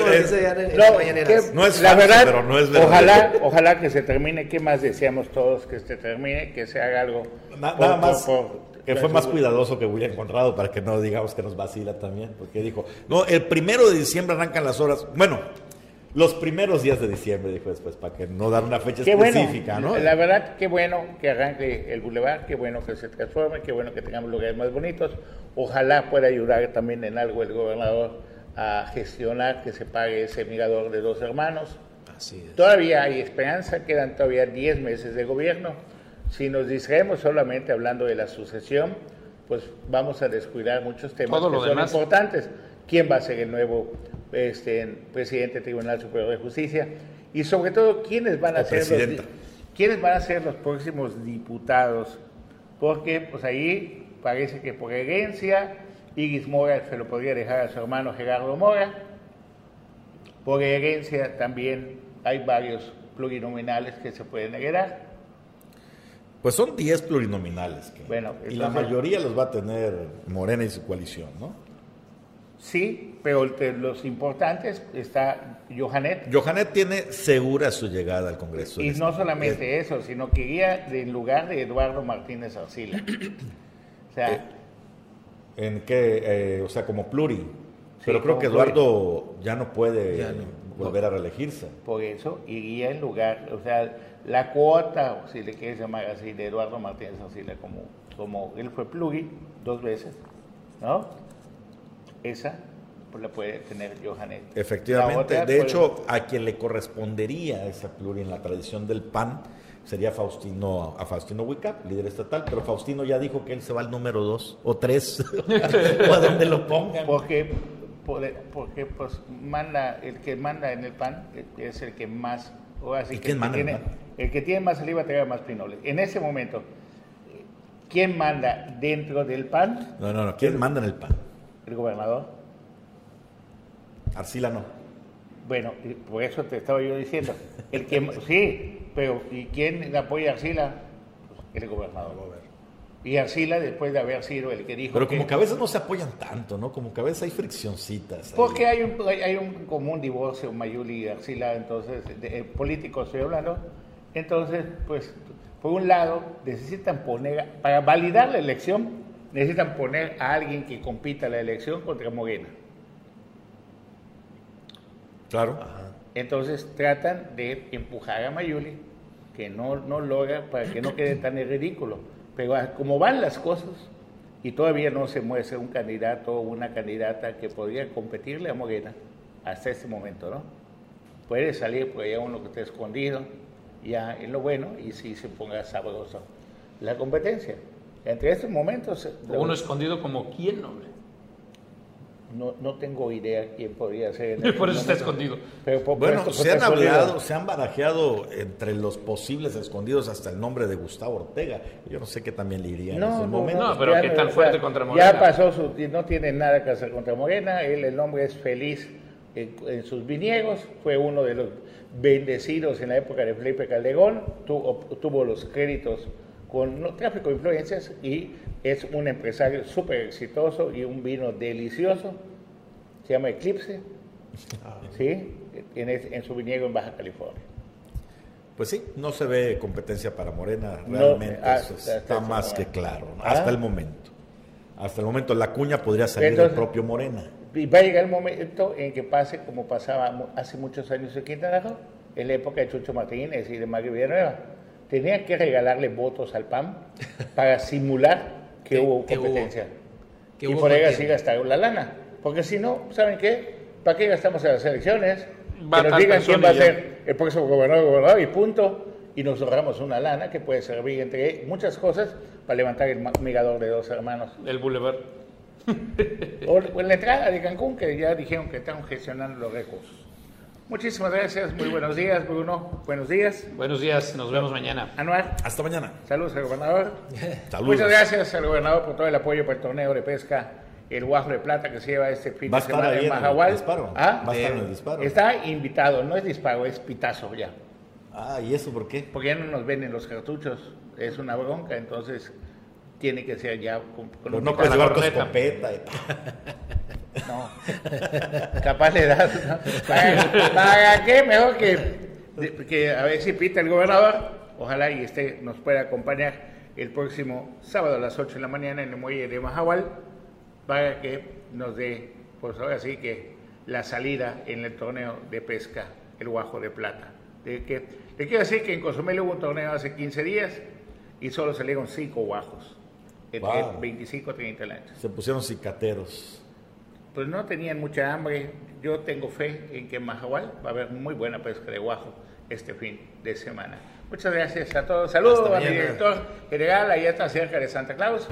como, Es- llama en- en No, que- No es la verdad, pero no es verdad. ojalá, ojalá que se termine. ¿Qué más deseamos todos que se termine? Que se haga algo. Na- por- nada por- más por- que fue más cuidadoso que William Conrado para que no digamos que nos vacila también, porque dijo, no, el primero de diciembre arrancan las horas, bueno, los primeros días de diciembre, dijo después, para que no dar una fecha Qué bueno, específica, ¿no? la verdad, qué bueno que arranque el bulevar, qué bueno que se transforme, qué bueno que tengamos lugares más bonitos. Ojalá pueda ayudar también en algo el gobernador a gestionar que se pague ese mirador de dos hermanos. Así es. Todavía hay esperanza, quedan todavía 10 meses de gobierno. Si nos distraemos solamente hablando de la sucesión, pues vamos a descuidar muchos temas Todo que son demás. importantes. ¿Quién va a ser el nuevo este, presidente del Tribunal Superior de Justicia? Y sobre todo, ¿quiénes van a O ser los, quiénes van a ser los próximos diputados? Porque pues ahí parece que por herencia Iris Mora se lo podría dejar a su hermano Gerardo Mora. Por herencia también hay varios plurinominales que se pueden heredar. Pues son 10 plurinominales. que- Bueno, y la mayoría los va a tener Morena y su coalición, ¿no? Sí, pero entre los importantes está Johanet. Johanet tiene segura su llegada al Congreso. Y no este- solamente eso, sino que iría en lugar de Eduardo Martínez Arcila. O sea, Eh, ¿En qué? Eh, o sea, como pluri. Pero creo que pluri. Eduardo ya no puede Ya no. volver a reelegirse. por eso iría en lugar, o sea, la cuota, si le quieres llamar así, de Eduardo Martínez Arcila, como, como él fue pluri dos veces, ¿no? Esa pues, la puede tener Johanet. Efectivamente. de puede- hecho, a quien le correspondería esa pluri en la tradición del PAN sería Faustino, a Faustino Huicap, líder estatal, pero Faustino ya dijo que él se va al número dos o tres, o a donde lo pongan. Porque, por- porque pues manda, el que manda en el PAN es el que más, o así ¿Y que quién el manda tiene, el que tiene más saliva trae más pinoles. En ese momento, ¿quién manda dentro del PAN? No, no, no. ¿Quién manda en el PAN? El gobernador. Arcila no. Bueno, por eso te estaba yo diciendo. El que sí, pero ¿y quién apoya a Arcila? Pues el gobernador. Y Arcila, después de haber sido el que dijo Pero como que a veces no se apoyan tanto, ¿no? Como que a veces hay friccioncitas. ahí. Porque hay un, hay un común divorcio, Mayuli y Arcila, entonces, de, eh, político estoy hablando. Entonces, pues, por un lado, necesitan poner, para validar la elección, necesitan poner a alguien que compita la elección contra Morena. Claro. Entonces, tratan de empujar a Mayuli, que no, no logra, para que no quede tan en ridículo. Pero ah, como van las cosas, y todavía no se muestra un candidato o una candidata que podría competirle a Morena hasta este momento, ¿no? Puede salir por allá uno que esté escondido, ya en lo bueno, y sí se ponga sabroso la competencia. Entre estos momentos... Uno escondido como quién, hombre. No, no tengo idea quién podría ser. en Por eso está escondido. Pero por- Bueno, por se han hablado, se han barajeado entre los posibles escondidos hasta el nombre de Gustavo Ortega. Yo no sé qué también le iría en ese momento. No, pero ya qué no, tan o sea, fuerte contra Morena. Ya pasó su, no tiene nada que hacer contra Morena, él el hombre es feliz en, en sus viñegos, fue uno de los bendecidos en la época de Felipe Calderón, tuvo, tuvo los créditos con no, tráfico de influencias y es un empresario súper exitoso y un vino delicioso, se llama Eclipse, ¿sí? en, en su viñedo en Baja California. Pues sí, no se ve competencia para Morena, No, realmente hasta- eso está más que momento. claro, ¿no? Ah. hasta el momento. Hasta el momento la cuña podría salir Entonces- del propio Morena. Y va a llegar el momento en que pase como pasaba hace muchos años en Quintana Roo, en la época de Chucho Martínez y de Mario Villanueva. Tenían que regalarle votos al PAN para simular que, hubo que hubo- competencia. y por ahí así gastaron la lana. Porque si no, ¿saben qué? ¿Para qué gastamos en las elecciones? Va que nos digan quién va a ser el próximo gobernador, gobernador y punto. Y nos ahorramos una lana que puede servir entre muchas cosas para levantar el mirador de dos hermanos. El Boulevard. O o en la entrada de Cancún, que ya dijeron que están gestionando los recursos. Muchísimas gracias, muy buenos días, Bruno. Buenos días. Buenos días, nos vemos mañana. Anuar, Hasta mañana. saludos al gobernador. Saludos. Muchas gracias al gobernador por todo el apoyo para el torneo de pesca, el Guajo de Plata que se lleva este fin de semana ahí en Mahahual. disparo. ¿Ah? Va a estar en el disparo. Está invitado, no es disparo, es pitazo ya. Ah, ¿y eso por qué? Porque ya no nos venden los cartuchos, es una bronca, entonces tiene que ser ya con, con Pero un no puedes llevar tu escopeta. eh. No. Capaz le das. ¿no? ¿Para, para qué? Mejor que, que a ver si pita el gobernador. Ojalá y este nos pueda acompañar el próximo sábado a las 8 de la mañana en el muelle de Mahahual para que nos dé, pues ahora sí que la salida en el torneo de pesca, el Guajo de Plata. De que, le quiero decir que en Cozumel hubo un torneo hace 15 días y solo salieron 5 guajos, entre Wow. 25 y 30 lanchas. Se pusieron cicateros. Pues no tenían mucha hambre. Yo tengo fe en que en Mahahual va a haber muy buena pesca de guajo este fin de semana. Muchas gracias a todos. Saludos a mi director general, allá está cerca de Santa Claus.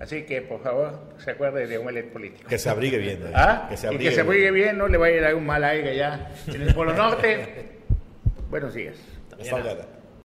Así que, por favor, se acuerde de Omelet Político. Que se abrigue bien. eh. ¿Ah? Que se y abrigue que se abrigue bien, no le vaya a dar un mal aire allá en el Polo Norte. Buenos días. Hasta.